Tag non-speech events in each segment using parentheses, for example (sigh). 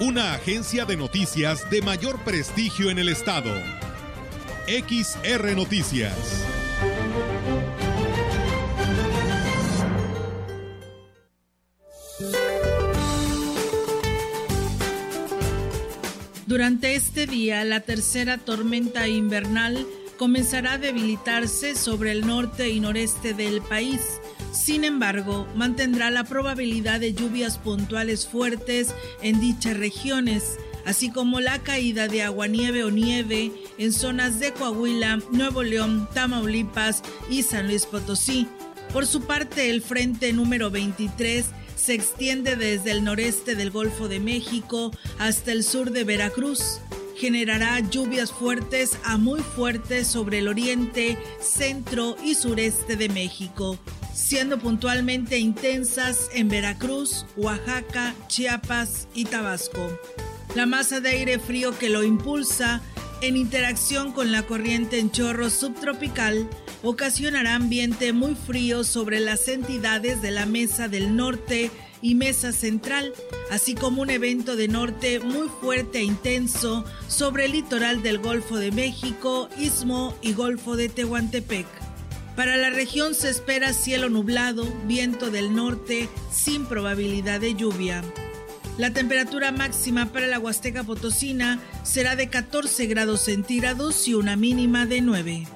una agencia de noticias de mayor prestigio en el estado. XR Noticias. Durante este día, la tercera tormenta invernal comenzará a debilitarse sobre el norte y noreste del país sin embargo, mantendrá la probabilidad de lluvias puntuales fuertes en dichas regiones, así como la caída de aguanieve o nieve en zonas de Coahuila, Nuevo León, Tamaulipas y San Luis Potosí. Por su parte, el frente número 23 se extiende desde el noreste del Golfo de México hasta el sur de Veracruz. Generará lluvias fuertes a muy fuertes sobre el oriente, centro y sureste de México siendo puntualmente intensas en Veracruz, Oaxaca, Chiapas y Tabasco. La masa de aire frío que lo impulsa, en interacción con la corriente en chorro subtropical, ocasionará ambiente muy frío sobre las entidades de la Mesa del Norte y Mesa Central, así como un evento de norte muy fuerte e intenso sobre el litoral del Golfo de México, Istmo y Golfo de Tehuantepec. Para la región se espera cielo nublado, viento del norte sin probabilidad de lluvia. La temperatura máxima para la Huasteca Potosina será de 14 grados centígrados y una mínima de 9.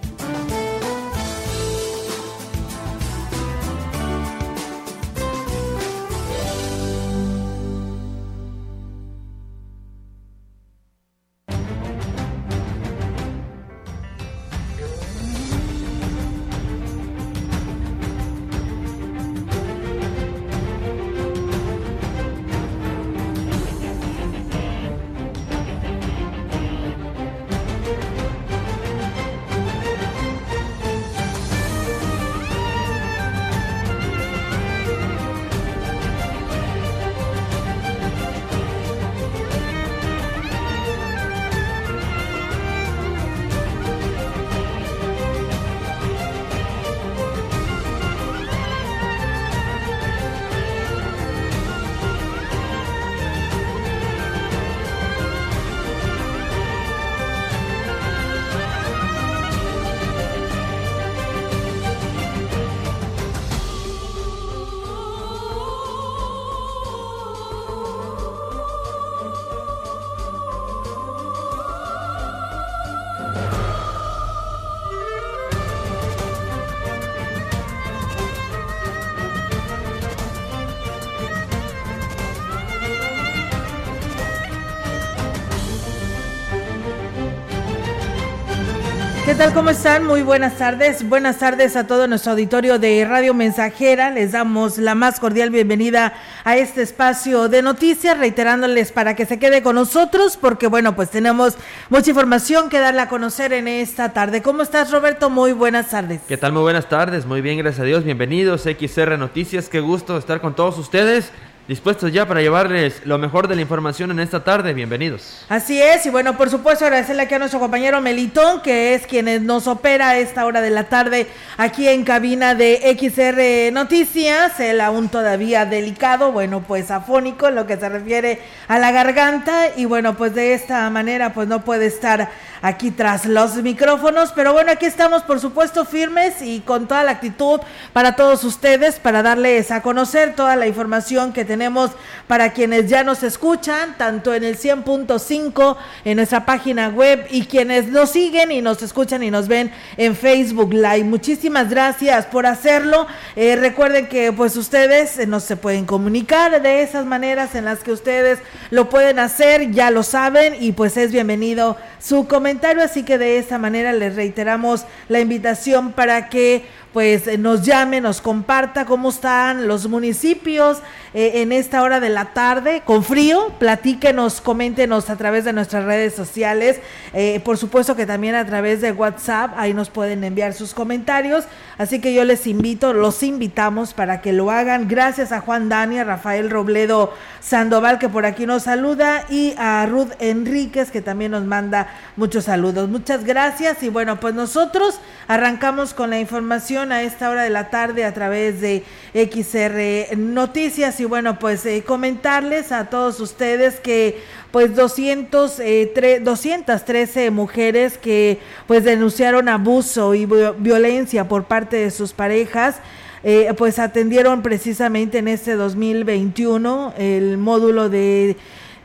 Tal? ¿Cómo están? Muy buenas tardes. Buenas tardes a todo nuestro auditorio de Radio Mensajera. Les damos la más cordial bienvenida a este espacio de noticias, reiterándoles para que se quede con nosotros, porque bueno, pues tenemos mucha información que darle a conocer en esta tarde. ¿Cómo estás, Roberto? Muy buenas tardes. ¿Qué tal? Muy buenas tardes. Muy bien, gracias a Dios. Bienvenidos XR Noticias. Qué gusto estar con todos ustedes dispuestos ya para llevarles lo mejor de la información en esta tarde. Bienvenidos. Así es, y bueno, por supuesto agradecerle aquí a nuestro compañero Melitón, que es quien nos opera a esta hora de la tarde aquí en cabina de XR Noticias, él aún todavía delicado, bueno, pues afónico en lo que se refiere a la garganta, y bueno, pues de esta manera pues no puede estar aquí tras los micrófonos, pero bueno, aquí estamos por supuesto firmes y con toda la actitud para todos ustedes, para darles a conocer toda la información que tenemos tenemos para quienes ya nos escuchan, tanto en el 100.5 en nuestra página web y quienes nos siguen y nos escuchan y nos ven en Facebook Live. Muchísimas gracias por hacerlo. Eh, recuerden que pues ustedes eh, no se pueden comunicar de esas maneras en las que ustedes lo pueden hacer, ya lo saben y pues es bienvenido su comentario, así que de esta manera les reiteramos la invitación para que pues nos llame, nos comparta cómo están los municipios eh, en esta hora de la tarde, con frío, platíquenos, coméntenos a través de nuestras redes sociales, eh, por supuesto que también a través de WhatsApp, ahí nos pueden enviar sus comentarios, así que yo les invito, los invitamos para que lo hagan, gracias a Juan Dani, a Rafael Robledo Sandoval que por aquí nos saluda y a Ruth Enríquez que también nos manda muchos saludos, muchas gracias. Y bueno, pues nosotros arrancamos con la información a esta hora de la tarde a través de XR Noticias. Y bueno, pues eh, comentarles a todos ustedes que pues 200, eh, 213 mujeres que pues denunciaron abuso y violencia por parte de sus parejas. Eh, pues atendieron precisamente en este 2021 el módulo de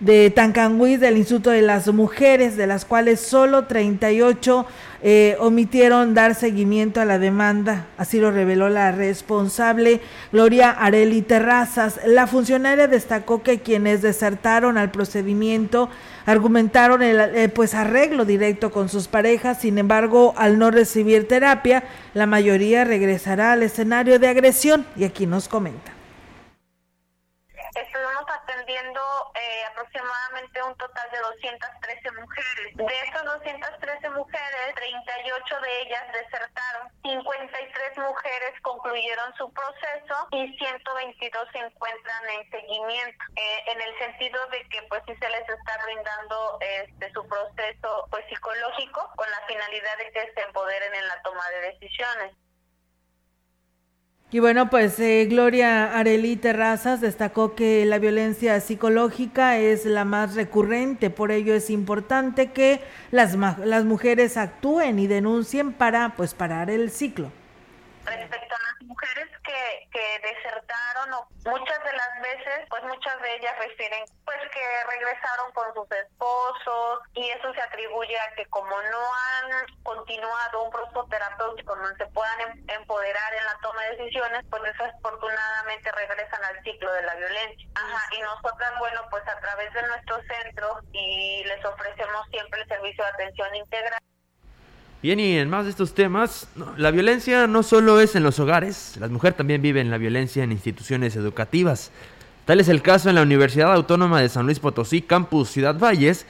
de Tancanguis del Instituto de las Mujeres, de las cuales solo 38 eh, omitieron dar seguimiento a la demanda. Así lo reveló la responsable Gloria Areli Terrazas. La funcionaria destacó que quienes desertaron al procedimiento argumentaron el eh, pues arreglo directo con sus parejas, sin embargo, al no recibir terapia, la mayoría regresará al escenario de agresión y aquí nos comenta atendiendo eh, aproximadamente un total de 213 mujeres. De esas 213 mujeres, 38 de ellas desertaron, 53 mujeres concluyeron su proceso y 122 se encuentran en seguimiento, eh, en el sentido de que pues sí se les está brindando este su proceso pues psicológico con la finalidad de que se empoderen en la toma de decisiones. Y bueno, pues eh, Gloria Areli Terrazas destacó que la violencia psicológica es la más recurrente, por ello es importante que las, las mujeres actúen y denuncien para pues parar el ciclo. Respecto a las mujeres que, que desertaron, o muchas de las veces, pues muchas de ellas refieren que regresaron con sus esposos y eso se atribuye a que como no han continuado un proceso terapéutico donde se puedan em, empoderar en la toma de decisiones, pues desafortunadamente regresan al ciclo de la violencia. Ajá, y nosotras, bueno, pues a través de nuestro centro y les ofrecemos siempre el servicio de atención integral Bien, y en más de estos temas, la violencia no solo es en los hogares, las mujeres también viven la violencia en instituciones educativas. Tal es el caso en la Universidad Autónoma de San Luis Potosí, Campus Ciudad Valles,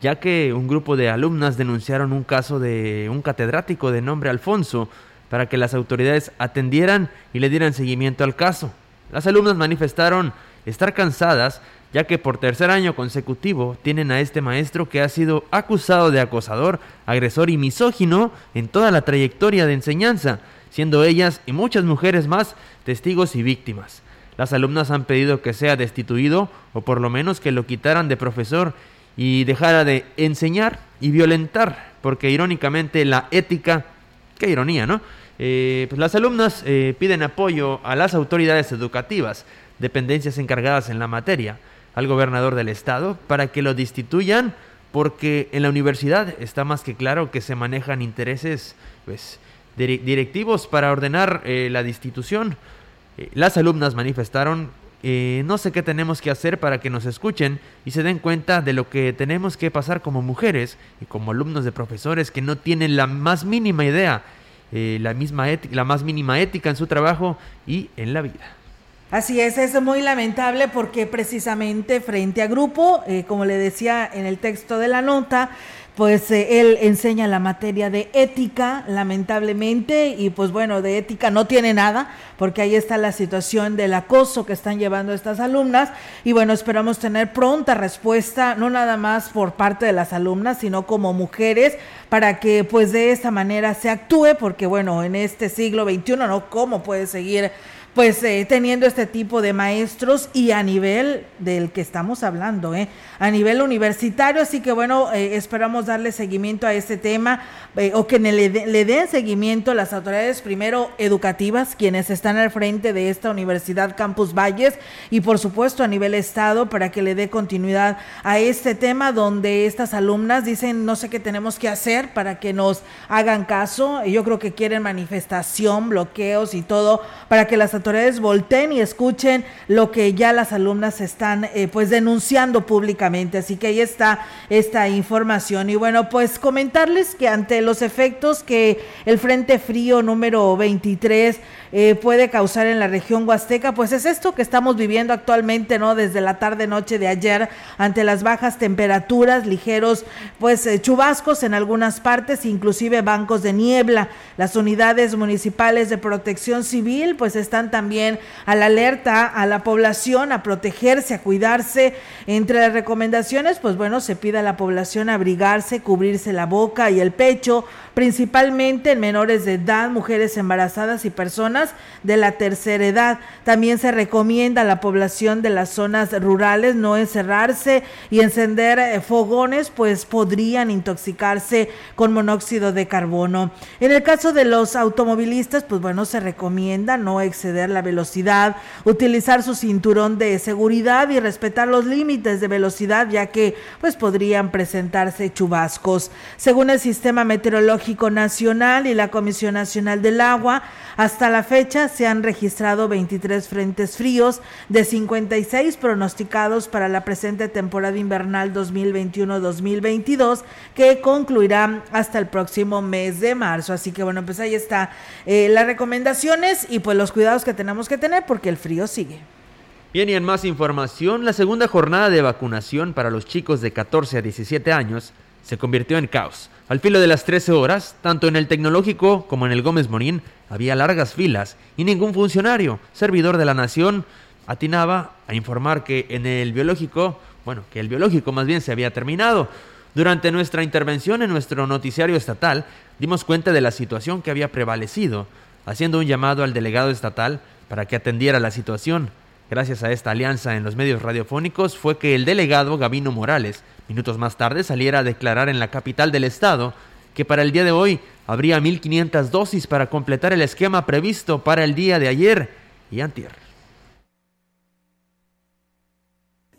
ya que un grupo de alumnas denunciaron un caso de un catedrático de nombre Alfonso para que las autoridades atendieran y le dieran seguimiento al caso. Las alumnas manifestaron estar cansadas ya que por tercer año consecutivo tienen a este maestro que ha sido acusado de acosador, agresor y misógino en toda la trayectoria de enseñanza, siendo ellas y muchas mujeres más testigos y víctimas. Las alumnas han pedido que sea destituido o por lo menos que lo quitaran de profesor y dejara de enseñar y violentar, porque irónicamente la ética, qué ironía, ¿no? Eh, pues las alumnas eh, piden apoyo a las autoridades educativas, dependencias encargadas en la materia, al gobernador del estado para que lo destituyan porque en la universidad está más que claro que se manejan intereses pues, directivos para ordenar eh, la destitución. Eh, las alumnas manifestaron, eh, no sé qué tenemos que hacer para que nos escuchen y se den cuenta de lo que tenemos que pasar como mujeres y como alumnos de profesores que no tienen la más mínima idea, la, misma la más mínima ética en su trabajo y en la vida. Así es, es muy lamentable porque precisamente frente a grupo, eh, como le decía en el texto de la nota, pues eh, él enseña la materia de ética, lamentablemente, y pues bueno, de ética no tiene nada, porque ahí está la situación del acoso que están llevando estas alumnas, y bueno, esperamos tener pronta respuesta, no nada más por parte de las alumnas, sino como mujeres, para que pues de esta manera se actúe, porque bueno, en este siglo XXI, ¿no? ¿Cómo puede seguir? Pues eh, teniendo este tipo de maestros y a nivel del que estamos hablando, ¿eh? a nivel universitario, así que bueno, eh, esperamos darle seguimiento a este tema eh, o que le, le, den seguimiento las autoridades primero educativas, quienes están al frente de esta Universidad Campus Valles y por supuesto a nivel estado para que le dé continuidad a este tema donde estas alumnas dicen no sé qué tenemos que hacer para que nos hagan caso, yo creo que quieren manifestación, bloqueos y todo para que las autoridades autoridades volteen y escuchen lo que ya las alumnas están eh, pues denunciando públicamente. Así que ahí está esta información. Y bueno, pues comentarles que ante los efectos que el Frente Frío número 23 eh, puede causar en la región huasteca, pues es esto que estamos viviendo actualmente, ¿no? Desde la tarde noche de ayer, ante las bajas temperaturas, ligeros, pues eh, chubascos en algunas partes, inclusive bancos de niebla. Las unidades municipales de protección civil, pues están también a la alerta a la población a protegerse, a cuidarse. Entre las recomendaciones, pues bueno, se pide a la población abrigarse, cubrirse la boca y el pecho, principalmente en menores de edad, mujeres embarazadas y personas de la tercera edad. También se recomienda a la población de las zonas rurales no encerrarse y encender eh, fogones, pues podrían intoxicarse con monóxido de carbono. En el caso de los automovilistas, pues bueno, se recomienda no exceder la velocidad, utilizar su cinturón de seguridad y respetar los límites de velocidad, ya que pues podrían presentarse chubascos. Según el Sistema Meteorológico Nacional y la Comisión Nacional del Agua, hasta la fecha se han registrado 23 frentes fríos de 56 pronosticados para la presente temporada invernal 2021-2022 que concluirá hasta el próximo mes de marzo. Así que bueno, pues ahí está eh, las recomendaciones y pues los cuidados que tenemos que tener porque el frío sigue. Bien, y en más información, la segunda jornada de vacunación para los chicos de 14 a 17 años se convirtió en caos. Al filo de las 13 horas, tanto en el tecnológico como en el Gómez Morín, había largas filas y ningún funcionario, servidor de la nación, atinaba a informar que en el biológico, bueno, que el biológico más bien se había terminado. Durante nuestra intervención en nuestro noticiario estatal, dimos cuenta de la situación que había prevalecido, haciendo un llamado al delegado estatal para que atendiera la situación. Gracias a esta alianza en los medios radiofónicos fue que el delegado Gabino Morales Minutos más tarde saliera a declarar en la capital del estado que para el día de hoy habría 1.500 dosis para completar el esquema previsto para el día de ayer y antier.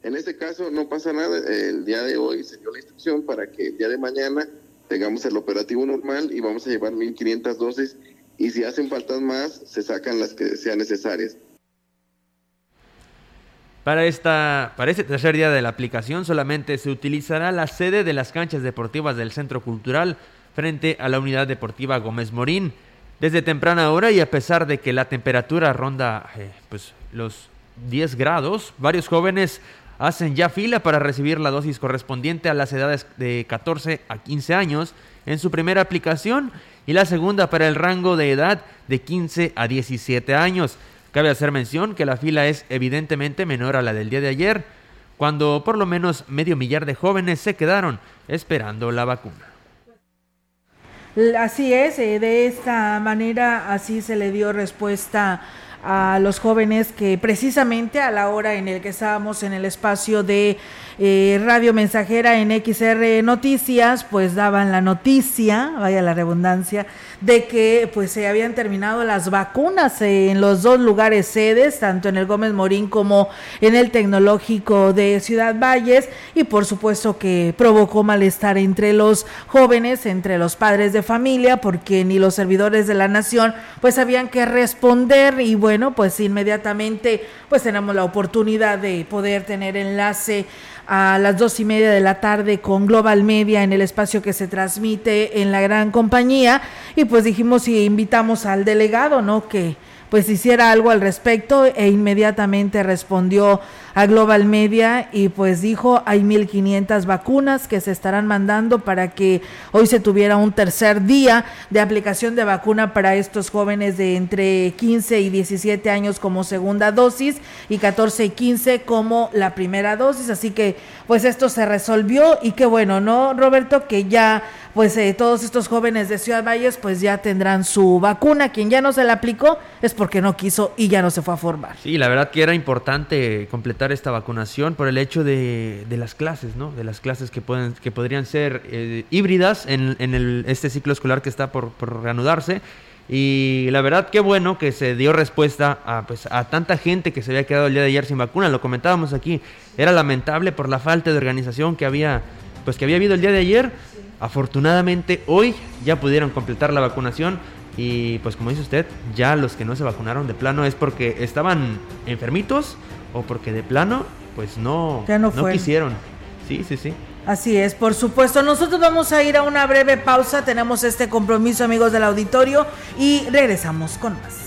En este caso no pasa nada, el día de hoy se dio la instrucción para que el día de mañana tengamos el operativo normal y vamos a llevar 1.500 dosis y si hacen faltas más se sacan las que sean necesarias. Para, esta, para este tercer día de la aplicación solamente se utilizará la sede de las canchas deportivas del Centro Cultural frente a la Unidad Deportiva Gómez Morín. Desde temprana hora y a pesar de que la temperatura ronda eh, pues, los 10 grados, varios jóvenes hacen ya fila para recibir la dosis correspondiente a las edades de 14 a 15 años en su primera aplicación y la segunda para el rango de edad de 15 a 17 años. Cabe hacer mención que la fila es evidentemente menor a la del día de ayer, cuando por lo menos medio millar de jóvenes se quedaron esperando la vacuna. Así es, eh, de esta manera así se le dio respuesta a los jóvenes que precisamente a la hora en el que estábamos en el espacio de eh, Radio Mensajera en XR Noticias, pues daban la noticia, vaya la redundancia, de que pues se habían terminado las vacunas en los dos lugares sedes, tanto en el Gómez Morín como en el Tecnológico de Ciudad Valles, y por supuesto que provocó malestar entre los jóvenes, entre los padres de familia, porque ni los servidores de la nación pues habían que responder y bueno, pues inmediatamente pues tenemos la oportunidad de poder tener enlace a las dos y media de la tarde con Global Media en el espacio que se transmite en la gran compañía y pues dijimos y invitamos al delegado, ¿no? Que pues hiciera algo al respecto e inmediatamente respondió a Global Media y pues dijo hay 1.500 vacunas que se estarán mandando para que hoy se tuviera un tercer día de aplicación de vacuna para estos jóvenes de entre 15 y 17 años como segunda dosis y 14 y 15 como la primera dosis. Así que pues esto se resolvió y qué bueno, ¿no, Roberto? Que ya pues eh, todos estos jóvenes de Ciudad Valles pues ya tendrán su vacuna. Quien ya no se la aplicó es porque no quiso y ya no se fue a formar. Sí, la verdad que era importante completar esta vacunación por el hecho de, las clases, ¿no? De las clases que, pueden, que podrían ser eh, híbridas en, el, este ciclo escolar que está por, reanudarse. Y la verdad, qué bueno que se dio respuesta a, pues, a tanta gente que se había quedado el día de ayer sin vacuna. Lo comentábamos aquí. Era lamentable por la falta de organización que había, pues, que había habido el día de ayer. Afortunadamente, hoy ya pudieron completar la vacunación Y pues como dice usted, ya los que no se vacunaron de plano es porque estaban enfermitos o porque de plano pues no, no, no quisieron. Sí, sí, sí. Así es, por supuesto. Nosotros vamos a ir a una breve pausa. Tenemos este compromiso, amigos del auditorio, y regresamos con más.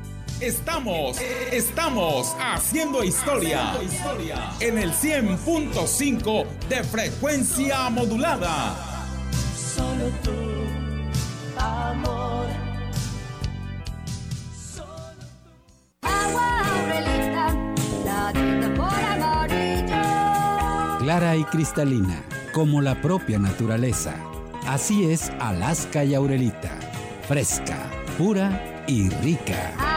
Estamos, estamos haciendo historia en el 100.5 de frecuencia modulada. Solo tú, amor. Clara y cristalina, como la propia naturaleza. Así es Alaska y Aurelita. Fresca, pura y rica.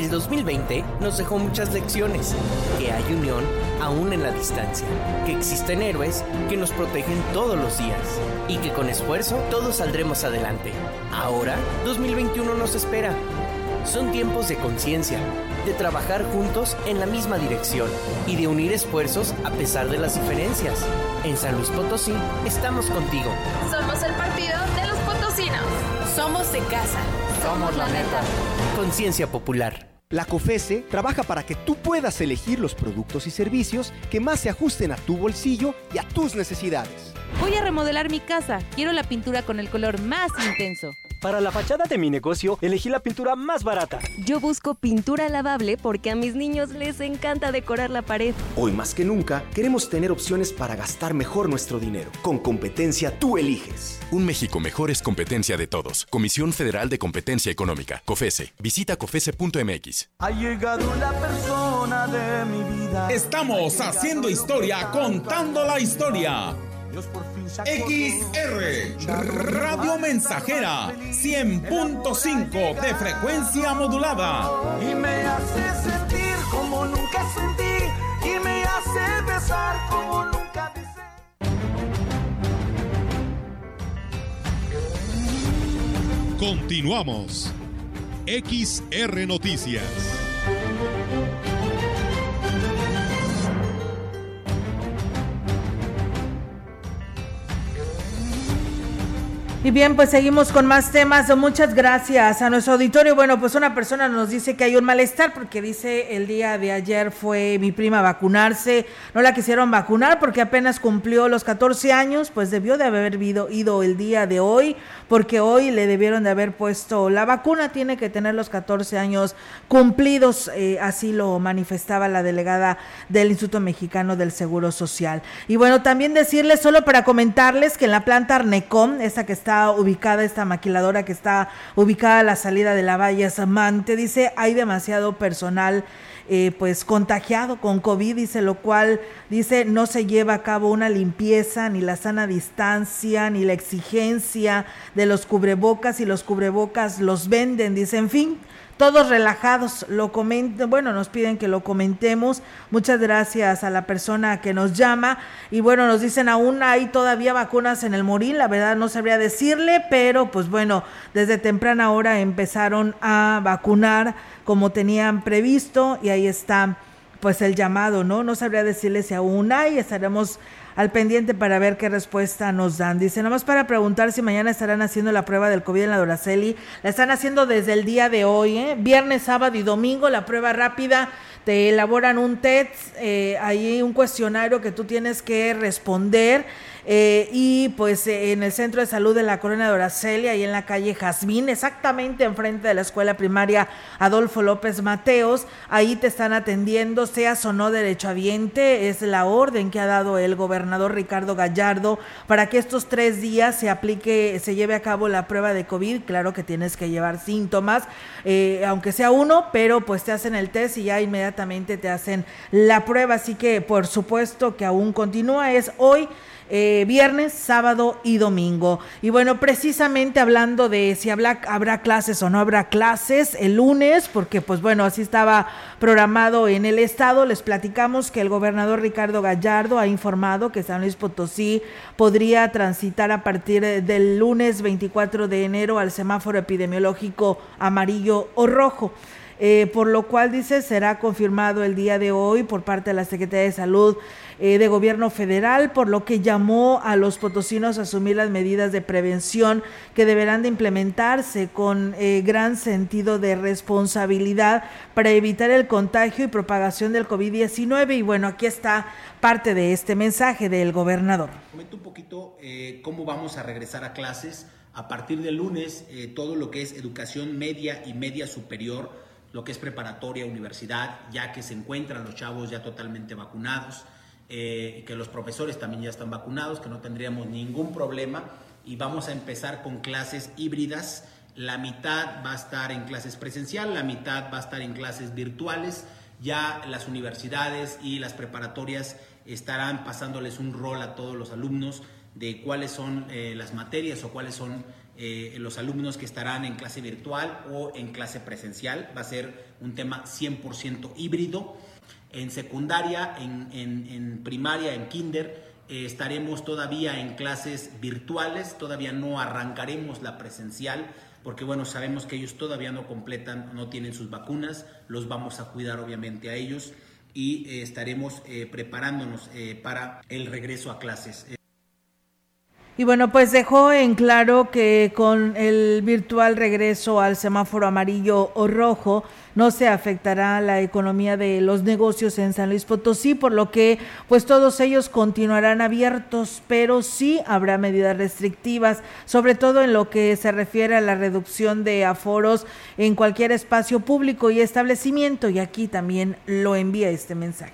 El 2020 nos dejó muchas lecciones, que hay unión aún en la distancia, que existen héroes que nos protegen todos los días y que con esfuerzo todos saldremos adelante. Ahora, 2021 nos espera. Son tiempos de conciencia, de trabajar juntos en la misma dirección y de unir esfuerzos a pesar de las diferencias. En San Luis Potosí estamos contigo. Somos el partido de los potosinos. Somos de casa. Somos la neta. Conciencia popular. La COFESE trabaja para que tú puedas elegir los productos y servicios que más se ajusten a tu bolsillo y a tus necesidades. Voy a remodelar mi casa. Quiero la pintura con el color más intenso. Para la fachada de mi negocio, elegí la pintura más barata. Yo busco pintura lavable porque a mis niños les encanta decorar la pared. Hoy más que nunca, queremos tener opciones para gastar mejor nuestro dinero. Con competencia tú eliges. Un México mejor es competencia de todos. Comisión Federal de Competencia Económica. COFESE. Visita COFESE.mx. Ha llegado la persona de mi vida. Estamos haciendo historia, contando la historia. XR Radio Mensajera 100.5 de frecuencia modulada. Y me hace sentir como nunca sentí. Y me hace besar como nunca besé. Continuamos. XR Noticias. Y bien, pues seguimos con más temas. Muchas gracias a nuestro auditorio. Bueno, pues una persona nos dice que hay un malestar porque dice el día de ayer fue mi prima a vacunarse. No la quisieron vacunar porque apenas cumplió los 14 años, pues debió de haber ido, ido el día de hoy porque hoy le debieron de haber puesto la vacuna. Tiene que tener los 14 años cumplidos. Eh, así lo manifestaba la delegada del Instituto Mexicano del Seguro Social. Y bueno, también decirles, solo para comentarles que en la planta Arnecom, esa que está ubicada, esta maquiladora que está ubicada a la salida de la Valle Samante, dice, hay demasiado personal eh, pues contagiado con COVID, dice, lo cual dice no se lleva a cabo una limpieza, ni la sana distancia, ni la exigencia de los cubrebocas y los cubrebocas los venden, dice, en fin, todos relajados, lo comenten, bueno, nos piden que lo comentemos. Muchas gracias a la persona que nos llama. Y bueno, nos dicen aún hay todavía vacunas en el Morín, la verdad no sabría decirle, pero pues bueno, desde temprana hora empezaron a vacunar como tenían previsto y ahí está pues el llamado, ¿no? No sabría decirle si aún hay, estaremos al pendiente para ver qué respuesta nos dan. Dice, nomás para preguntar si mañana estarán haciendo la prueba del COVID en la Doraceli. La están haciendo desde el día de hoy, ¿eh? viernes, sábado y domingo, la prueba rápida. Te elaboran un test, eh, ahí un cuestionario que tú tienes que responder Eh, y pues eh, en el centro de salud de la Corona de Oracelia y en la calle Jazmín, exactamente enfrente de la escuela primaria Adolfo López Mateos, ahí te están atendiendo, seas o no derechohabiente, es la orden que ha dado el gobernador Ricardo Gallardo para que estos tres días se aplique, se lleve a cabo la prueba de COVID, claro que tienes que llevar síntomas, eh, aunque sea uno, pero pues te hacen el test y ya inmediatamente te hacen la prueba, así que por supuesto que aún continúa, es hoy eh, viernes, sábado y domingo. Y bueno, precisamente hablando de si habrá clases o no habrá clases el lunes, porque pues bueno, así estaba programado en el estado, les platicamos que el gobernador Ricardo Gallardo ha informado que San Luis Potosí podría transitar a partir del lunes 24 de enero al semáforo epidemiológico amarillo o rojo. Eh, por lo cual dice será confirmado el día de hoy por parte de la Secretaría de Salud eh, de Gobierno Federal, por lo que llamó a los potosinos a asumir las medidas de prevención que deberán de implementarse con eh, gran sentido de responsabilidad para evitar el contagio y propagación del COVID-19. Y bueno, aquí está parte de este mensaje del gobernador. Comento un poquito cómo vamos a regresar a clases. A partir del lunes, todo lo que es educación media y media superior lo que es preparatoria, universidad, ya que se encuentran los chavos ya totalmente vacunados, eh, que los profesores también ya están vacunados, que no tendríamos ningún problema y vamos a empezar con clases híbridas. La mitad va a estar en clases presencial, la mitad va a estar en clases virtuales. Ya las universidades y las preparatorias estarán pasándoles un rol a todos los alumnos de cuáles son eh, las materias o cuáles son eh, los alumnos que estarán en clase virtual o en clase presencial. Va a ser un tema 100% híbrido. En secundaria, en, primaria, en kinder, eh, estaremos todavía en clases virtuales, todavía no arrancaremos la presencial, porque bueno, sabemos que ellos todavía no completan, no tienen sus vacunas, los vamos a cuidar obviamente a ellos y eh, estaremos preparándonos para el regreso a clases. Y bueno, pues dejó en claro que con el virtual regreso al semáforo amarillo o rojo no se afectará la economía de los negocios en San Luis Potosí, por lo que pues todos ellos continuarán abiertos, pero sí habrá medidas restrictivas, sobre todo en lo que se refiere a la reducción de aforos en cualquier espacio público y establecimiento y aquí también lo envía este mensaje.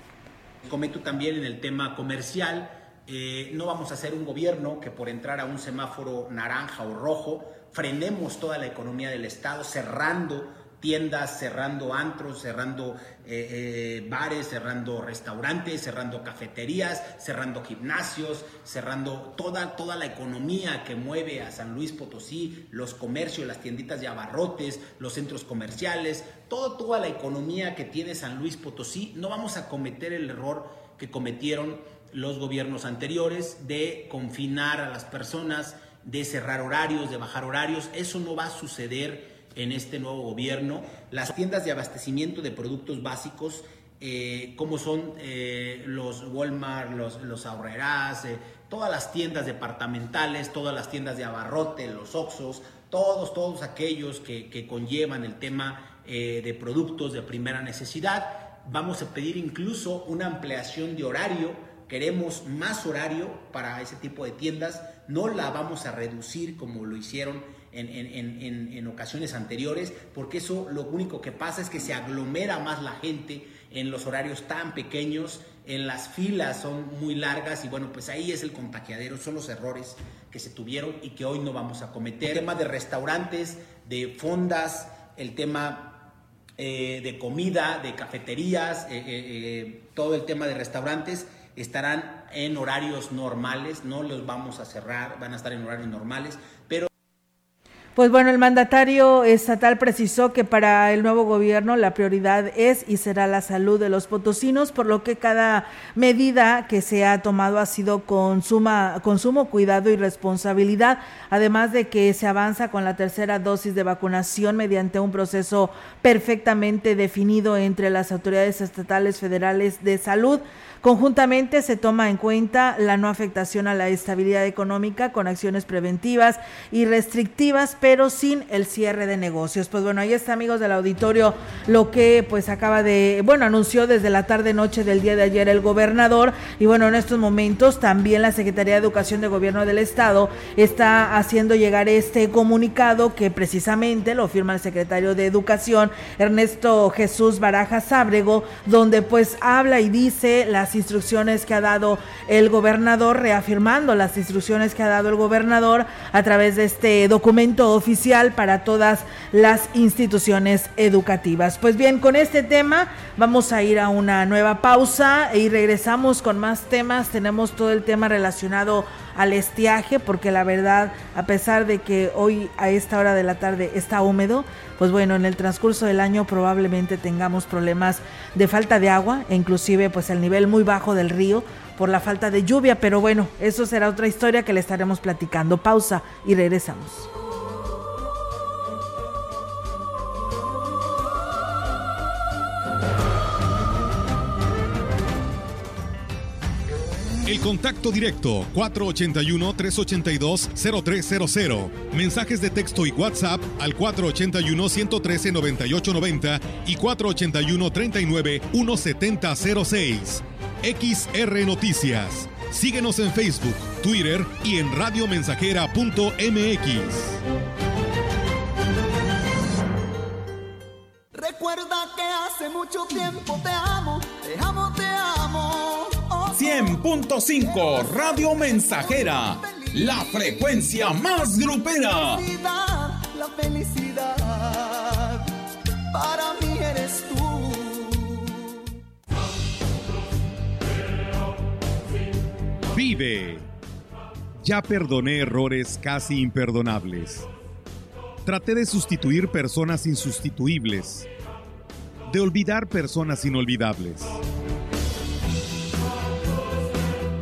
Comento también en el tema comercial eh, no vamos a ser un gobierno que por entrar a un semáforo naranja o rojo frenemos toda la economía del Estado cerrando tiendas, cerrando antros, cerrando eh, eh, bares, cerrando restaurantes, cerrando cafeterías, cerrando gimnasios, cerrando toda, toda la economía que mueve a San Luis Potosí, los comercios, las tienditas de abarrotes, los centros comerciales, todo, toda la economía que tiene San Luis Potosí. No vamos a cometer el error que cometieron los gobiernos anteriores de confinar a las personas, de cerrar horarios, de bajar horarios. Eso no va a suceder en este nuevo gobierno. Las tiendas de abastecimiento de productos básicos, eh, como son eh, los Walmart, los, los ahorrerás, eh, todas las tiendas departamentales, todas las tiendas de abarrote, los Oxos, todos, todos aquellos que, que conllevan el tema de productos de primera necesidad. Vamos a pedir incluso una ampliación de horario queremos más horario para ese tipo de tiendas, no la vamos a reducir como lo hicieron en, ocasiones anteriores, porque eso lo único que pasa es que se aglomera más la gente en los horarios tan pequeños, en las filas son muy largas y bueno, pues ahí es el contagiadero, son los errores que se tuvieron y que hoy no vamos a cometer. El tema de restaurantes, de fondas, el tema eh, de comida, de cafeterías, eh, eh, todo el tema de restaurantes estarán en horarios normales, no los vamos a cerrar, van a estar en horarios normales, pues bueno, el mandatario estatal precisó que para el nuevo gobierno la prioridad es y será la salud de los potosinos, por lo que cada medida que se ha tomado ha sido con, suma, con sumo cuidado y responsabilidad, además de que se avanza con la tercera dosis de vacunación mediante un proceso perfectamente definido entre las autoridades estatales federales de salud. Conjuntamente se toma en cuenta la no afectación a la estabilidad económica con acciones preventivas y restrictivas, pero sin el cierre de negocios. Pues bueno, ahí está amigos del auditorio lo que pues acaba de, bueno, anunció desde la tarde noche del día de ayer el gobernador y bueno, en estos momentos también la Secretaría de Educación de Gobierno del Estado está haciendo llegar este comunicado que precisamente lo firma el secretario de Educación Ernesto Jesús Baraja Sábrego, donde pues habla y dice instrucciones que ha dado el gobernador, reafirmando las instrucciones que ha dado el gobernador a través de este documento oficial para todas las instituciones educativas. Pues bien, con este tema vamos a ir a una nueva pausa y regresamos con más temas. Tenemos todo el tema relacionado al estiaje, porque la verdad, a pesar de que hoy a esta hora de la tarde está húmedo, pues bueno, en el transcurso del año probablemente tengamos problemas de falta de agua, e inclusive pues el nivel muy bajo del río por la falta de lluvia, pero bueno, eso será otra historia que le estaremos platicando. Pausa y regresamos. El contacto directo 481-382-0300. Mensajes de texto y WhatsApp al 481-113-9890 y 481-39-1706. XR Noticias. Síguenos en Facebook, Twitter y en radiomensajera.mx. Recuerda que hace mucho tiempo te amo, te amo, te amo. 100.5 Radio Mensajera, la frecuencia más grupera. La felicidad, para mí eres tú. Vive. Ya perdoné errores casi imperdonables. Traté de sustituir personas insustituibles, de olvidar personas inolvidables.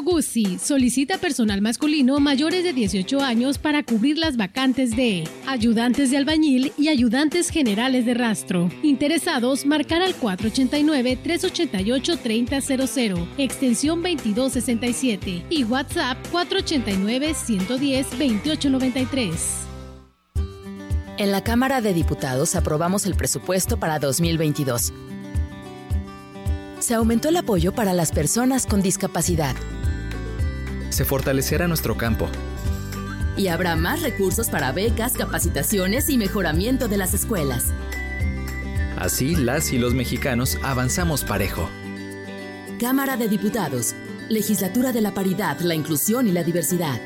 Grupo Guzzi solicita personal masculino mayores de 18 años para cubrir las vacantes de ayudantes de albañil y ayudantes generales de rastro. Interesados, marcar al 489-388-3000, extensión 2267 y WhatsApp 489-110-2893. En la Cámara de Diputados aprobamos el presupuesto para 2022 se aumentó el apoyo para las personas con discapacidad. Se fortalecerá nuestro campo. Y habrá más recursos para becas, capacitaciones y mejoramiento de las escuelas. Así las y los mexicanos avanzamos parejo. Cámara de Diputados, Legislatura de la Paridad, la Inclusión y la Diversidad.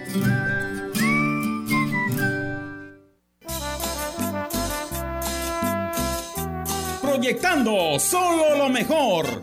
Proyectando solo lo mejor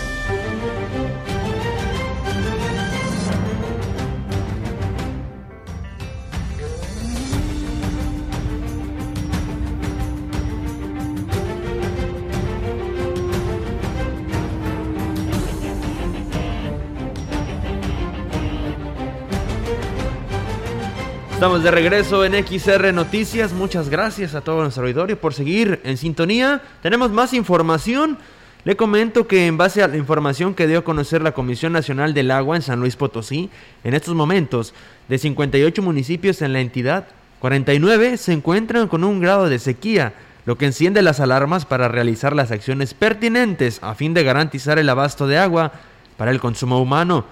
Estamos de regreso en XR Noticias. Muchas gracias a todo nuestro auditorio por seguir en sintonía. Tenemos más información. Le comento que en base a la información que dio a conocer la Comisión Nacional del Agua en San Luis Potosí, en estos momentos, de 58 municipios en la entidad, 49 se encuentran con un grado de sequía, lo que enciende las alarmas para realizar las acciones pertinentes a fin de garantizar el abasto de agua para el consumo humano.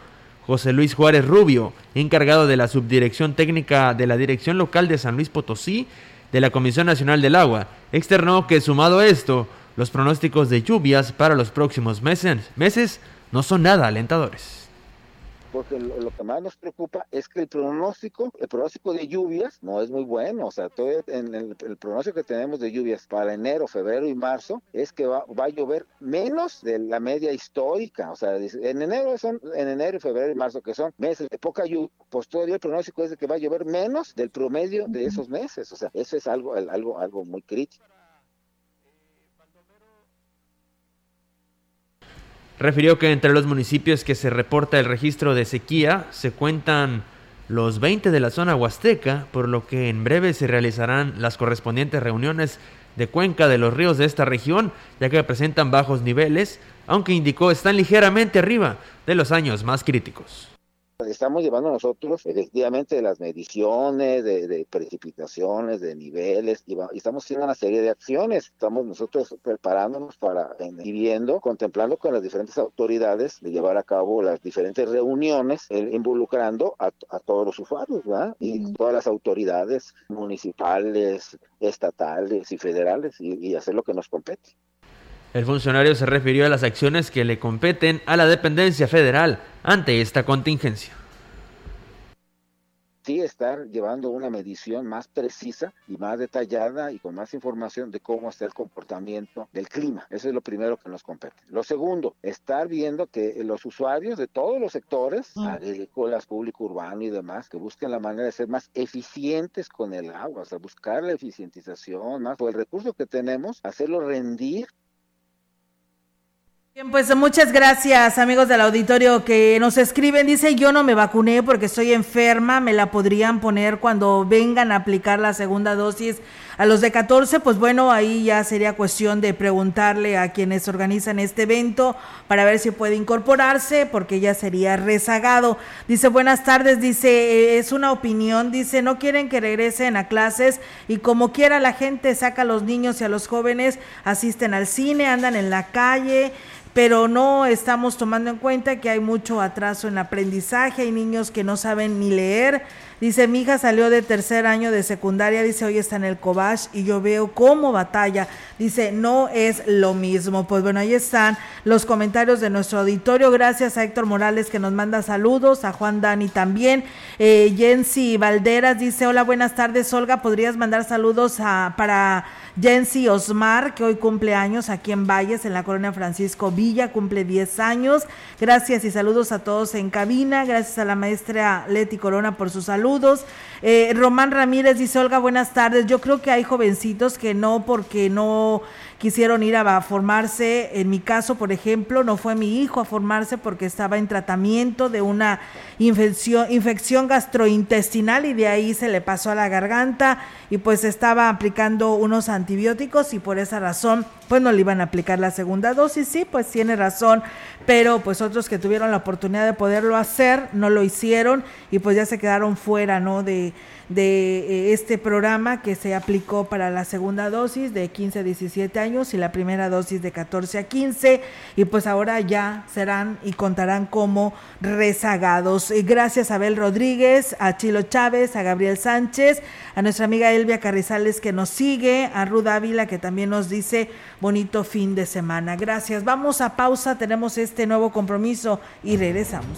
José Luis Juárez Rubio, encargado de la Subdirección Técnica de la Dirección Local de San Luis Potosí de la Comisión Nacional del Agua, externó que sumado a esto, los pronósticos de lluvias para los próximos meses, meses no son nada alentadores porque lo, que más nos preocupa es que el pronóstico, el pronóstico de lluvias no es muy bueno, o sea, todo en el, pronóstico que tenemos de lluvias para enero, febrero y marzo es que va, va, a llover menos de la media histórica, o sea, en enero son en enero, febrero y marzo que son meses de poca lluvia, pues todavía el pronóstico es de que va a llover menos del promedio de esos meses, o sea, eso es algo algo algo muy crítico. Refirió que entre los municipios que se reporta el registro de sequía se cuentan los 20 de la zona huasteca, por lo que en breve se realizarán las correspondientes reuniones de cuenca de los ríos de esta región, ya que presentan bajos niveles, aunque indicó están ligeramente arriba de los años más críticos. Estamos llevando nosotros efectivamente las mediciones de, precipitaciones, de niveles, y, estamos haciendo una serie de acciones. Estamos nosotros preparándonos para, y viendo, contemplando con las diferentes autoridades de llevar a cabo las diferentes reuniones, eh, involucrando a, todos los usuarios, ¿verdad? Y todas las autoridades municipales, estatales y federales, y hacer lo que nos compete. El funcionario se refirió a las acciones que le competen a la dependencia federal ante esta contingencia. Sí, estar llevando una medición más precisa y más detallada y con más información de cómo está el comportamiento del clima. Eso es lo primero que nos compete. Lo segundo, estar viendo que los usuarios de todos los sectores, agrícolas, público urbano y demás, que busquen la manera de ser más eficientes con el agua, o sea, buscar la eficientización, más por el recurso que tenemos, hacerlo rendir Bien, pues muchas gracias amigos del auditorio que nos escriben. Dice, yo no me vacuné porque estoy enferma, me la podrían poner cuando vengan a aplicar la segunda dosis a los de 14. Pues bueno, ahí ya sería cuestión de preguntarle a quienes organizan este evento para ver si puede incorporarse porque ya sería rezagado. Dice, buenas tardes, dice, eh, es una opinión, dice, no quieren que regresen a clases y como quiera la gente saca a los niños y a los jóvenes, asisten al cine, andan en la calle pero no estamos tomando en cuenta que hay mucho atraso en aprendizaje, hay niños que no saben ni leer. Dice, mi hija salió de tercer año de secundaria, dice, hoy está en el Cobach y yo veo cómo batalla. Dice, no es lo mismo. Pues bueno, ahí están los comentarios de nuestro auditorio. Gracias a Héctor Morales que nos manda saludos, a Juan Dani también. Eh, Jensi Valderas dice, hola, buenas tardes, Olga, ¿podrías mandar saludos a, para Jensi Osmar, que hoy cumple años aquí en Valles, en la colonia Francisco Villa, cumple 10 años. Gracias y saludos a todos en cabina. Gracias a la maestra Leti Corona por sus saludos. Eh, Román Ramírez dice, Olga, buenas tardes. Yo creo que hay jovencitos que no, porque no quisieron ir a formarse. En mi caso, por ejemplo, no fue mi hijo a formarse porque estaba en tratamiento de una infección, infección gastrointestinal y de ahí se le pasó a la garganta y pues estaba aplicando unos antibióticos y por esa razón pues no le iban a aplicar la segunda dosis. Sí, pues tiene razón, pero pues otros que tuvieron la oportunidad de poderlo hacer no lo hicieron y pues ya se quedaron fuera, ¿no? De de eh, este programa que se aplicó para la segunda dosis de 15 a 17 años y la primera dosis de 14 a 15 y pues ahora ya serán y contarán como rezagados. Gracias a Abel Rodríguez, a Chilo Chávez, a Gabriel Sánchez, a nuestra amiga Elvia Carrizales que nos sigue, a Ruth Ávila que también nos dice bonito fin de semana. Gracias. Vamos a pausa, tenemos este nuevo compromiso y regresamos.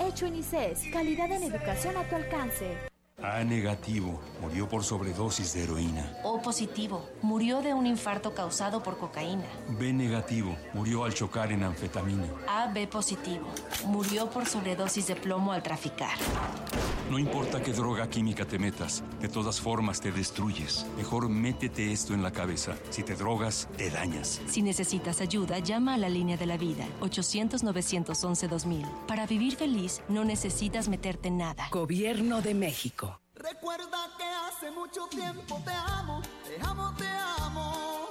hecho en ICES, calidad en educación a tu alcance. A negativo, murió por sobredosis de heroína. O positivo, murió de un infarto causado por cocaína. B negativo, murió al chocar en anfetamina. A B positivo, murió por sobredosis de plomo al traficar. No importa qué droga química te metas, de todas formas te destruyes. Mejor métete esto en la cabeza. Si te drogas, te dañas. Si necesitas ayuda, llama a la línea de la vida, 800-911-2000. Para vivir feliz, no necesitas meterte en nada. Gobierno de México. Recuerda que hace mucho tiempo te amo, te amo, te amo.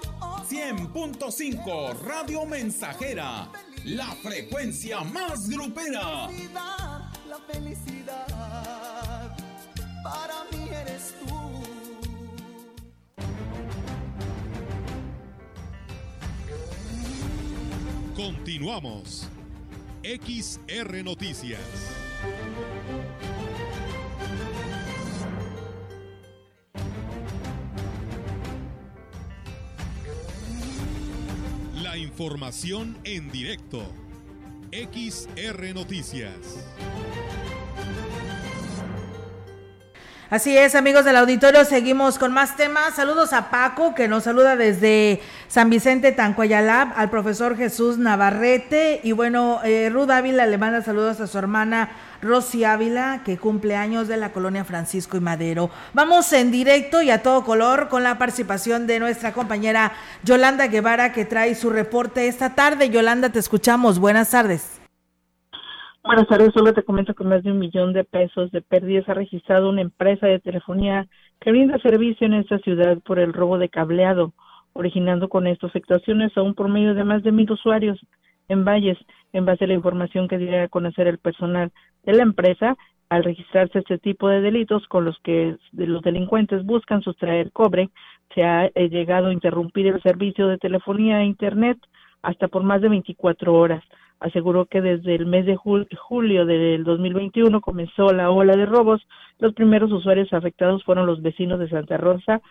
100.5 Radio Mensajera, la frecuencia más grupera. La felicidad, para mí eres tú. Continuamos. XR Noticias. La información en directo. XR Noticias. Así es, amigos del auditorio, seguimos con más temas. Saludos a Paco, que nos saluda desde San Vicente Tancuayalab, al profesor Jesús Navarrete. Y bueno, eh, Ruth Ávila le manda saludos a su hermana Rosy Ávila, que cumple años de la colonia Francisco y Madero. Vamos en directo y a todo color con la participación de nuestra compañera Yolanda Guevara, que trae su reporte esta tarde. Yolanda, te escuchamos. Buenas tardes. Buenas tardes, solo te comento que más de un millón de pesos de pérdidas ha registrado una empresa de telefonía que brinda servicio en esta ciudad por el robo de cableado, originando con esto afectaciones a un promedio de más de mil usuarios en Valles, en base a la información que dio a conocer el personal de la empresa, al registrarse este tipo de delitos con los que los delincuentes buscan sustraer cobre, se ha eh, llegado a interrumpir el servicio de telefonía e internet hasta por más de 24 horas aseguró que desde el mes de julio del 2021 comenzó la ola de robos. Los primeros usuarios afectados fueron los vecinos de Santa Rosa,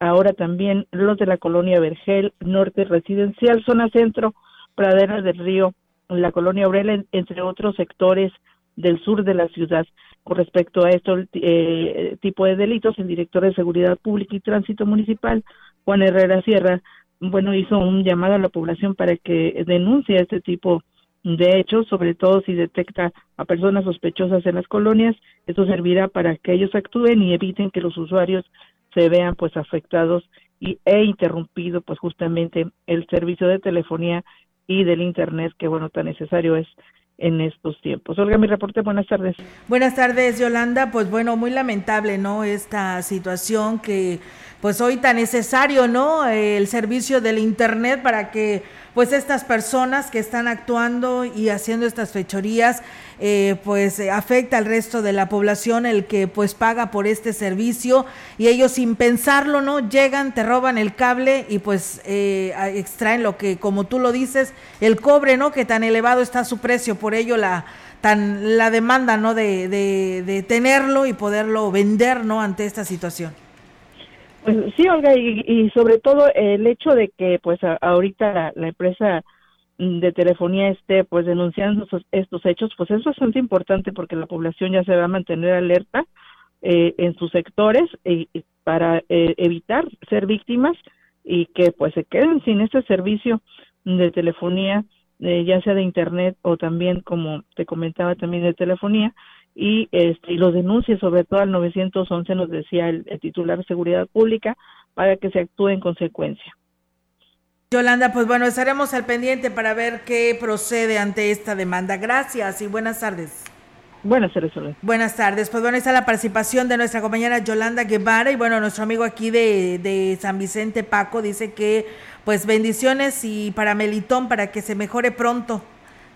ahora también los de la colonia Vergel, Norte Residencial, Zona Centro, Praderas del Río, la colonia Obrela, entre otros sectores del sur de la ciudad. Con respecto a este eh, tipo de delitos, el director de Seguridad Pública y Tránsito Municipal, Juan Herrera Sierra, bueno, hizo un llamado a la población para que denuncie este tipo de hechos, sobre todo si detecta a personas sospechosas en las colonias. Esto servirá para que ellos actúen y eviten que los usuarios se vean pues afectados y e interrumpido pues justamente el servicio de telefonía y del internet que bueno tan necesario es en estos tiempos. Olga, mi reporte, buenas tardes. Buenas tardes, Yolanda. Pues bueno, muy lamentable, ¿no? Esta situación que pues hoy tan necesario, ¿no? El servicio del Internet para que pues estas personas que están actuando y haciendo estas fechorías, eh, pues afecta al resto de la población el que pues paga por este servicio y ellos sin pensarlo, ¿no? Llegan, te roban el cable y pues eh, extraen lo que, como tú lo dices, el cobre, ¿no? Que tan elevado está su precio, por ello la tan la demanda, ¿no? De, de, de tenerlo y poderlo vender, ¿no? Ante esta situación. Pues sí, Olga, y, sobre todo el hecho de que pues ahorita la, empresa de telefonía esté pues denunciando estos, hechos, pues es bastante importante porque la población ya se va a mantener alerta eh, en sus sectores y, para eh, evitar ser víctimas y que pues se queden sin este servicio de telefonía, eh, ya sea de internet o también como te comentaba también de telefonía, y, este, y los denuncie sobre todo al 911 nos decía el, titular de seguridad pública para que se actúe en consecuencia. Yolanda, pues bueno, estaremos al pendiente para ver qué procede ante esta demanda. Gracias y buenas tardes. Buenas tardes, Buenas tardes. Pues bueno, está la participación de nuestra compañera Yolanda Guevara y bueno, nuestro amigo aquí de, de San Vicente Paco dice que pues bendiciones y para Melitón para que se mejore pronto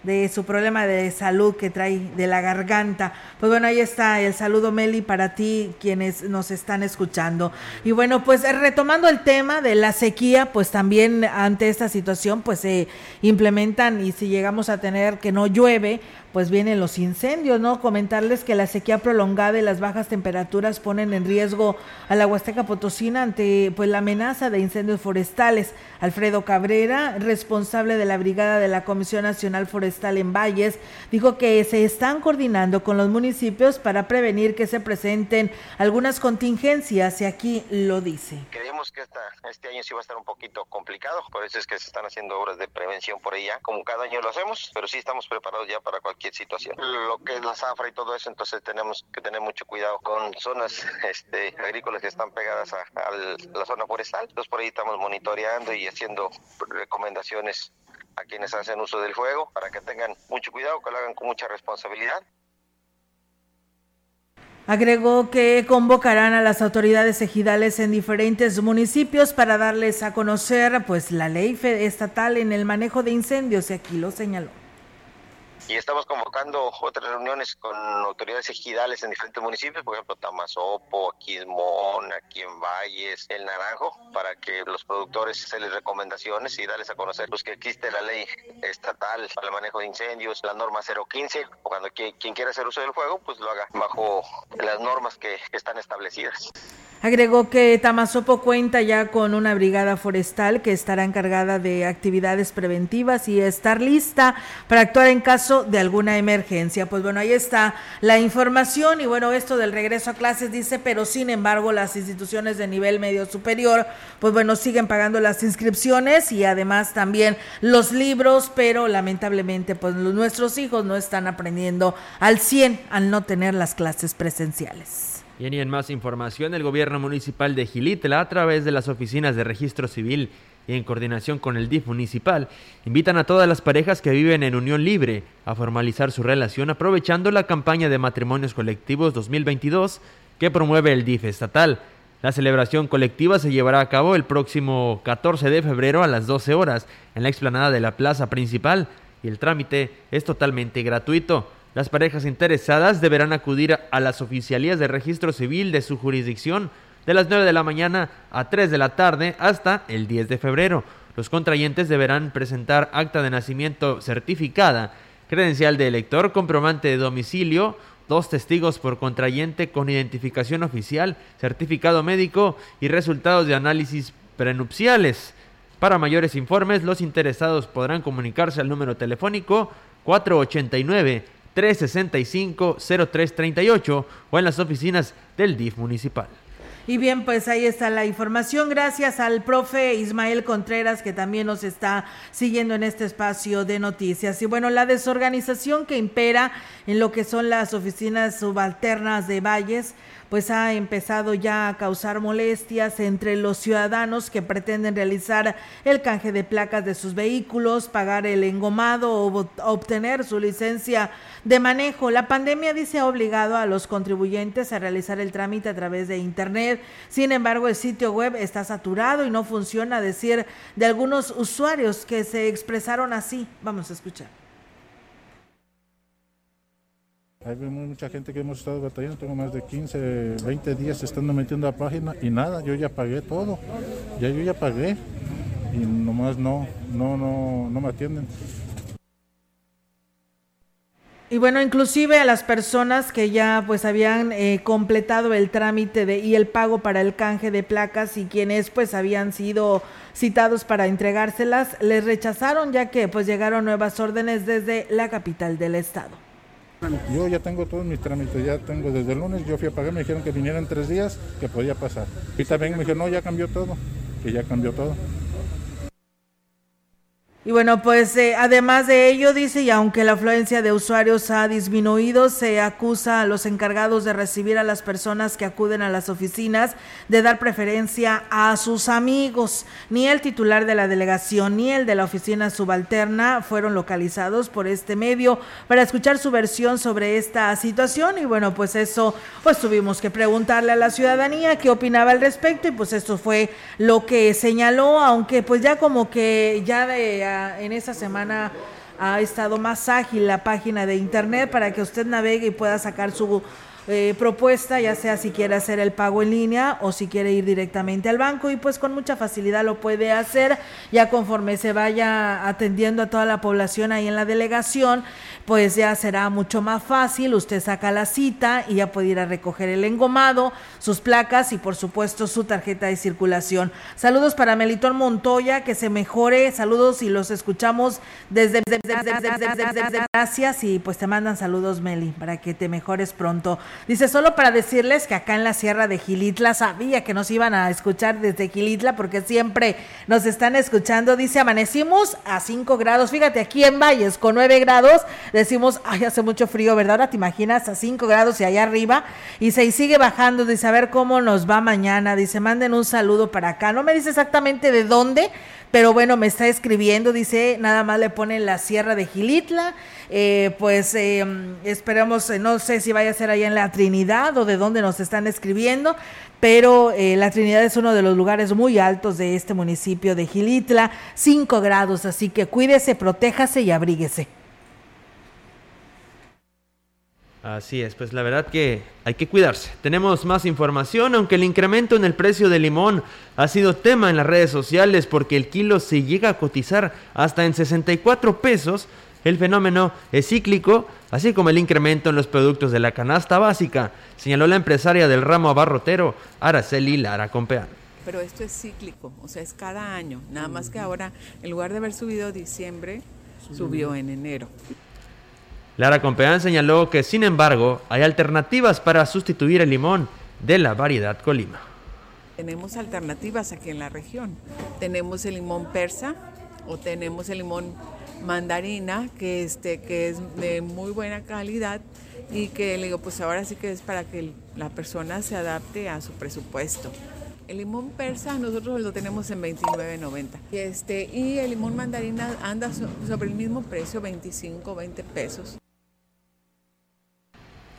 de su problema de salud que trae de la garganta. Pues bueno, ahí está el saludo Meli para ti quienes nos están escuchando. Y bueno, pues eh, retomando el tema de la sequía, pues también ante esta situación pues se implementan y si llegamos a tener que no llueve, pues vienen los incendios, ¿no? Comentarles que la sequía prolongada y las bajas temperaturas ponen en riesgo a la Huasteca Potosina ante pues la amenaza de incendios forestales. Alfredo Cabrera, responsable de la brigada de la Comisión Nacional Forestal en Valles, dijo que se están coordinando con los municipios para prevenir que se presenten algunas contingencias y aquí lo dice. Creemos que este año sí va a estar un poquito complicado, por eso es que se están haciendo obras de prevención por ella, como cada año lo hacemos, pero sí estamos preparados ya para cualquier situación. Lo que es la zafra y todo eso, entonces tenemos que tener mucho cuidado con zonas (laughs) este, agrícolas que están pegadas a, la zona forestal. Entonces por ahí estamos monitoreando y haciendo recomendaciones a quienes hacen uso del fuego para que tengan mucho cuidado, que lo hagan con mucha responsabilidad. Agregó que convocarán a las autoridades ejidales en diferentes municipios para darles a conocer pues la ley estatal en el manejo de incendios y aquí lo señaló y estamos convocando otras reuniones con autoridades ejidales en diferentes municipios, por ejemplo, Tamazopo, aquí en Mon, aquí en Valles, El Naranjo, para que los productores se les recomendaciones y darles a conocer pues, que existe la ley estatal para el manejo de incendios, la norma 015, o cuando quien, quiera hacer uso del fuego, pues lo haga bajo las normas que están establecidas. Agregó que Tamazopo cuenta ya con una brigada forestal que estará encargada de actividades preventivas y estar lista para actuar en caso de alguna emergencia. Pues bueno, ahí está la información y bueno, esto del regreso a clases dice, pero sin embargo las instituciones de nivel medio superior, pues bueno, siguen pagando las inscripciones y además también los libros, pero lamentablemente pues nuestros hijos no están aprendiendo al 100 al no tener las clases presenciales. Y en más información, el gobierno municipal de Gilitla, a través de las oficinas de registro civil y en coordinación con el DIF municipal, invitan a todas las parejas que viven en unión libre a formalizar su relación aprovechando la campaña de matrimonios colectivos 2022 que promueve el DIF estatal. La celebración colectiva se llevará a cabo el próximo 14 de febrero a las 12 horas en la explanada de la plaza principal y el trámite es totalmente gratuito. Las parejas interesadas deberán acudir a las oficialías de registro civil de su jurisdicción de las 9 de la mañana a 3 de la tarde hasta el 10 de febrero. Los contrayentes deberán presentar acta de nacimiento certificada, credencial de elector, comprobante de domicilio, dos testigos por contrayente con identificación oficial, certificado médico y resultados de análisis prenupciales. Para mayores informes, los interesados podrán comunicarse al número telefónico 489-365-0338 o en las oficinas del DIF municipal. Y bien, pues ahí está la información. Gracias al profe Ismael Contreras que también nos está siguiendo en este espacio de noticias. Y bueno, la desorganización que impera en lo que son las oficinas subalternas de Valles pues ha empezado ya a causar molestias entre los ciudadanos que pretenden realizar el canje de placas de sus vehículos, pagar el engomado o obtener su licencia de manejo. La pandemia dice ha obligado a los contribuyentes a realizar el trámite a través de internet. Sin embargo, el sitio web está saturado y no funciona, a decir de algunos usuarios que se expresaron así. Vamos a escuchar. Hay mucha gente que hemos estado batallando, tengo más de 15, 20 días estando metiendo la página y nada, yo ya pagué todo, ya yo ya pagué y nomás no, no, no, no me atienden. Y bueno, inclusive a las personas que ya pues habían eh, completado el trámite de, y el pago para el canje de placas y quienes pues habían sido citados para entregárselas, les rechazaron ya que pues llegaron nuevas órdenes desde la capital del estado. Yo ya tengo todos mis trámites, ya tengo desde el lunes, yo fui a pagar, me dijeron que vinieran tres días, que podía pasar. Y también me dijeron, no, ya cambió todo, que ya cambió todo. Y bueno, pues eh, además de ello, dice, y aunque la afluencia de usuarios ha disminuido, se acusa a los encargados de recibir a las personas que acuden a las oficinas de dar preferencia a sus amigos. Ni el titular de la delegación ni el de la oficina subalterna fueron localizados por este medio para escuchar su versión sobre esta situación. Y bueno, pues eso, pues tuvimos que preguntarle a la ciudadanía qué opinaba al respecto y pues esto fue lo que señaló, aunque pues ya como que ya de en esta semana ha estado más ágil la página de internet para que usted navegue y pueda sacar su eh, propuesta, ya sea si quiere hacer el pago en línea o si quiere ir directamente al banco y pues con mucha facilidad lo puede hacer ya conforme se vaya atendiendo a toda la población ahí en la delegación pues ya será mucho más fácil, usted saca la cita y ya puede ir a recoger el engomado, sus placas y por supuesto su tarjeta de circulación. Saludos para Melitón Montoya, que se mejore, saludos y los escuchamos desde, gracias y pues te mandan saludos Meli para que te mejores pronto. Dice solo para decirles que acá en la sierra de Gilitla sabía que nos iban a escuchar desde Gilitla porque siempre nos están escuchando. Dice amanecimos a 5 grados, fíjate aquí en Valles con 9 grados decimos, ay, hace mucho frío, ¿verdad? Ahora te imaginas a 5 grados y allá arriba y se sigue bajando, dice, a ver cómo nos va mañana, dice, manden un saludo para acá. No me dice exactamente de dónde, pero bueno, me está escribiendo, dice, nada más le pone la Sierra de Gilitla, eh, pues eh, esperamos, eh, no sé si vaya a ser allá en la Trinidad o de dónde nos están escribiendo, pero la Trinidad es uno de los lugares muy altos de este municipio de Gilitla, 5 grados, así que cuídese, protéjase y abríguese. Así es, pues la verdad que hay que cuidarse. Tenemos más información, aunque el incremento en el precio del limón ha sido tema en las redes sociales porque el kilo se llega a cotizar hasta en 64 pesos. El fenómeno es cíclico, así como el incremento en los productos de la canasta básica, señaló la empresaria del ramo abarrotero, Araceli Lara Compeán. Pero esto es cíclico, o sea, es cada año. Nada más que ahora, en lugar de haber subido diciembre, subió en enero. Lara Compeán señaló que, sin embargo, hay alternativas para sustituir el limón de la variedad Colima. Tenemos alternativas aquí en la región. Tenemos el limón persa o tenemos el limón mandarina, que, este, que es de muy buena calidad y que le digo, pues ahora sí que es para que la persona se adapte a su presupuesto. El limón persa nosotros lo tenemos en 29.90 este, y el limón mandarina anda sobre el mismo precio, 25, 20 pesos.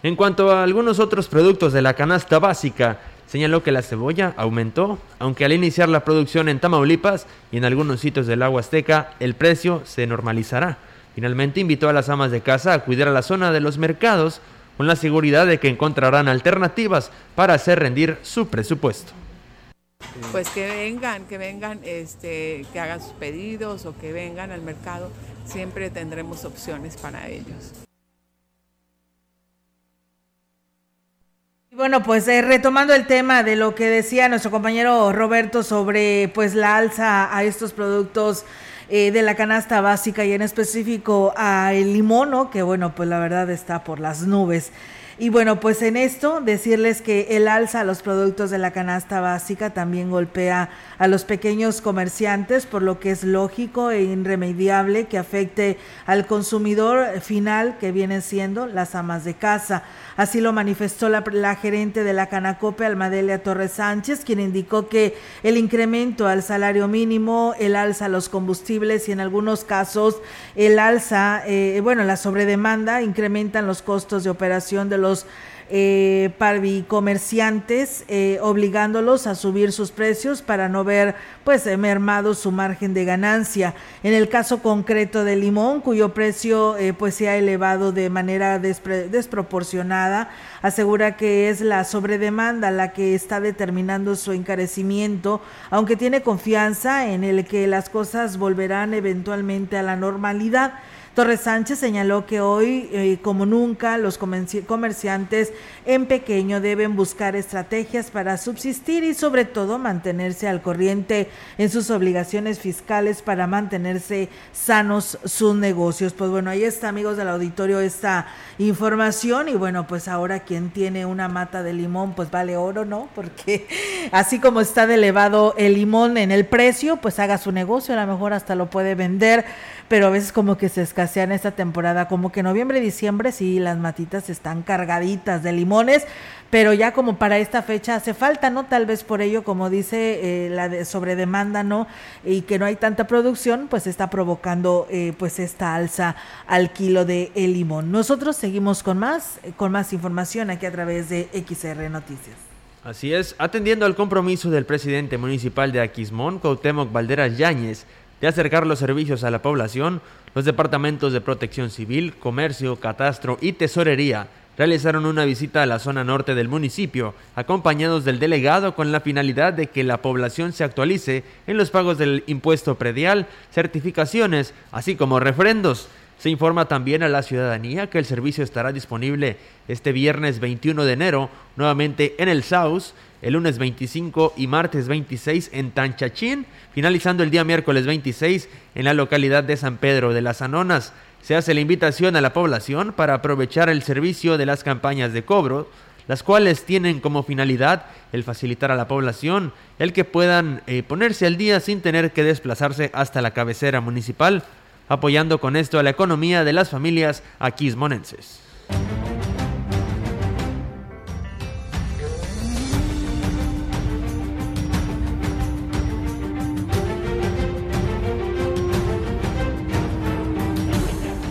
En cuanto a algunos otros productos de la canasta básica, señaló que la cebolla aumentó, aunque al iniciar la producción en Tamaulipas y en algunos sitios del agua azteca, el precio se normalizará. Finalmente invitó a las amas de casa a cuidar a la zona de los mercados con la seguridad de que encontrarán alternativas para hacer rendir su presupuesto. Pues que vengan, que vengan, este, que hagan sus pedidos o que vengan al mercado, siempre tendremos opciones para ellos. Bueno, pues eh, retomando el tema de lo que decía nuestro compañero Roberto sobre pues la alza a estos productos eh, de la canasta básica y en específico a el limón, ¿no? que bueno, pues la verdad está por las nubes. Y bueno, pues en esto decirles que el alza a los productos de la canasta básica también golpea a los pequeños comerciantes, por lo que es lógico e irremediable que afecte al consumidor final que vienen siendo las amas de casa. Así lo manifestó la, la gerente de la Canacope, Almadelia Torres Sánchez, quien indicó que el incremento al salario mínimo, el alza a los combustibles y en algunos casos el alza, eh, bueno, la sobredemanda incrementan los costos de operación de los eh, comerciantes eh, obligándolos a subir sus precios para no ver pues mermado su margen de ganancia. En el caso concreto del limón, cuyo precio eh, pues se ha elevado de manera desproporcionada, asegura que es la sobredemanda la que está determinando su encarecimiento, aunque tiene confianza en el que las cosas volverán eventualmente a la normalidad. Torres Sánchez señaló que hoy, eh, como nunca, los comerciantes en pequeño deben buscar estrategias para subsistir y sobre todo mantenerse al corriente en sus obligaciones fiscales para mantenerse sanos sus negocios. Pues bueno, ahí está, amigos del auditorio, esta información y bueno, pues ahora quien tiene una mata de limón, pues vale oro, ¿no? Porque así como está de elevado el limón en el precio, pues haga su negocio, a lo mejor hasta lo puede vender pero a veces como que se escasean esta temporada, como que noviembre, diciembre sí las matitas están cargaditas de limones, pero ya como para esta fecha hace falta, ¿no? Tal vez por ello, como dice eh, la de sobredemanda, ¿no? Y que no hay tanta producción, pues está provocando eh, pues esta alza al kilo de el limón. Nosotros seguimos con más, con más información aquí a través de XR Noticias. Así es, atendiendo al compromiso del presidente municipal de Aquismón, Cuauhtémoc Valderas Yáñez, de acercar los servicios a la población, los departamentos de protección civil, comercio, catastro y tesorería realizaron una visita a la zona norte del municipio, acompañados del delegado con la finalidad de que la población se actualice en los pagos del impuesto predial, certificaciones, así como refrendos. Se informa también a la ciudadanía que el servicio estará disponible este viernes 21 de enero, nuevamente en el SAUS, el lunes 25 y martes 26 en Tanchachín, finalizando el día miércoles 26 en la localidad de San Pedro de las Anonas. Se hace la invitación a la población para aprovechar el servicio de las campañas de cobro, las cuales tienen como finalidad el facilitar a la población el que puedan eh, ponerse al día sin tener que desplazarse hasta la cabecera municipal, apoyando con esto a la economía de las familias aquismonenses.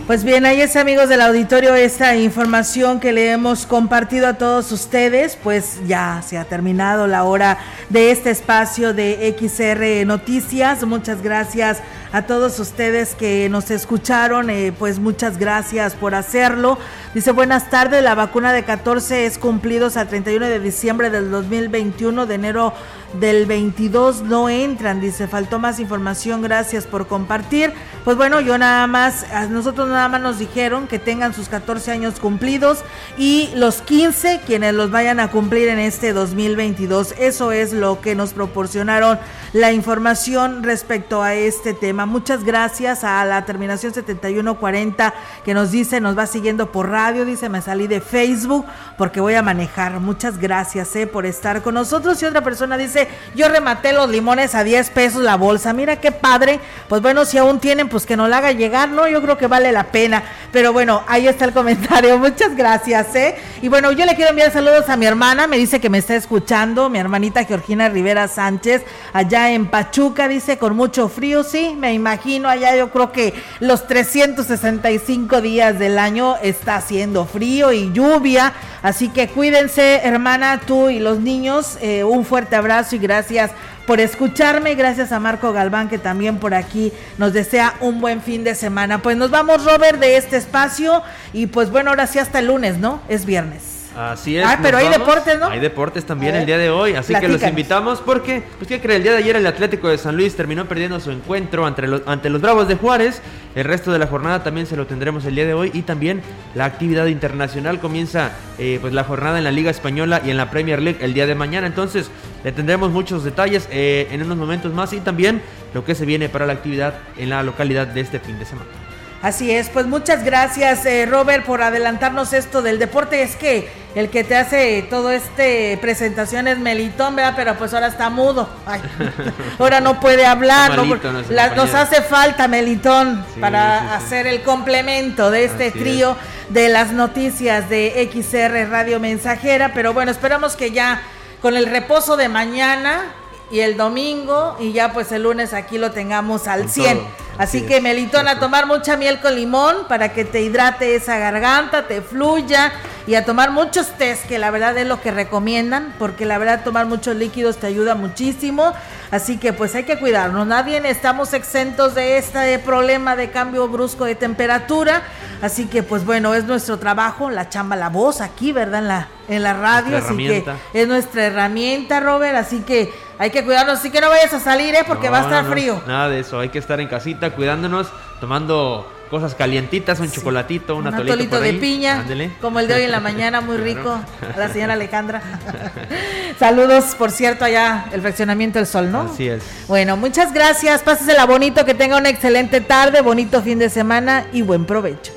Pues bien, ahí es amigos del auditorio esta información que le hemos compartido a todos ustedes, pues ya se ha terminado la hora de este espacio de XR Noticias. Muchas gracias a todos ustedes que nos escucharon, eh, pues muchas gracias por hacerlo. Dice, buenas tardes, la vacuna de 14 es cumplidos al 31 de diciembre del 2021, de enero del 22 no entran, dice, faltó más información, gracias por compartir. Pues bueno, yo nada más, a nosotros nada más nos dijeron que tengan sus 14 años cumplidos y los 15 quienes los vayan a cumplir en este 2022. Eso es lo que nos proporcionaron la información respecto a este tema. Muchas gracias a la terminación 7140 que nos dice, nos va siguiendo por radio, dice, me salí de Facebook porque voy a manejar. Muchas gracias eh, por estar con nosotros. Y otra persona dice, yo rematé los limones a 10 pesos la bolsa. Mira qué padre. Pues bueno, si aún tienen, pues que nos la haga llegar, ¿no? Yo creo que vale la pena. Pero bueno, ahí está el comentario. (laughs) Muchas gracias, ¿eh? Y bueno, yo le quiero enviar saludos a mi hermana. Me dice que me está escuchando, mi hermanita Georgina Rivera Sánchez, allá en Pachuca, dice, con mucho frío. Sí, me imagino allá. Yo creo que los 365 días del año está haciendo frío y lluvia. Así que cuídense, hermana, tú y los niños. Eh, un fuerte abrazo y gracias por escucharme. Gracias a Marco Galván que también por aquí nos desea un buen fin de semana. Pues nos vamos, Robert, de este espacio. Y pues bueno, ahora sí hasta el lunes, ¿no? Es viernes. Así es. Ah, pero hay vamos. deportes, ¿no? Hay deportes también el día de hoy, así que los invitamos porque, pues ¿qué cree? El día de ayer el Atlético de San Luis terminó perdiendo su encuentro ante los, ante los Bravos de Juárez. El resto de la jornada también se lo tendremos el día de hoy y también la actividad internacional comienza eh, pues la jornada en la Liga Española y en la Premier League el día de mañana. Entonces le tendremos muchos detalles eh, en unos momentos más y también lo que se viene para la actividad en la localidad de este fin de semana. Así es, pues muchas gracias eh, Robert por adelantarnos esto del deporte. Es que el que te hace todo este presentación es Melitón, ¿verdad? Pero pues ahora está mudo. Ay, (laughs) ahora no puede hablar. No- la- nos hace falta Melitón Sí, para sí, sí. hacer el complemento de este Así trío de las noticias de XR Radio Mensajera. Pero bueno, esperamos que ya con el reposo de mañana y el domingo y ya pues el lunes aquí lo tengamos al Con 100. todo, Así así que Melitón a tomar mucha miel con limón para que te hidrate esa garganta, te fluya y a tomar muchos test que la verdad es lo que recomiendan porque la verdad tomar muchos líquidos te ayuda muchísimo. Así que pues hay que cuidarnos. Nadie estamos exentos de este problema de cambio brusco de temperatura. Así que pues bueno, es nuestro trabajo, la chamba, la voz aquí, ¿verdad? En la, en la radio. Así que es nuestra herramienta, Robert. Así que hay que cuidarnos. Así que no vayas a salir, ¿eh? Porque va a estar no, frío. Nada de eso, hay que estar en casita cuidándonos, tomando cosas calientitas, un chocolatito, un Un atolito, atolito por de piña, Ándele. como el de hoy en la mañana, muy (laughs) rico. A la señora Alejandra. (laughs) Saludos, por cierto, allá el fraccionamiento del sol, ¿no? Así es. Bueno, muchas gracias. Pásesela bonito, que tenga una excelente tarde, bonito fin de semana y buen provecho.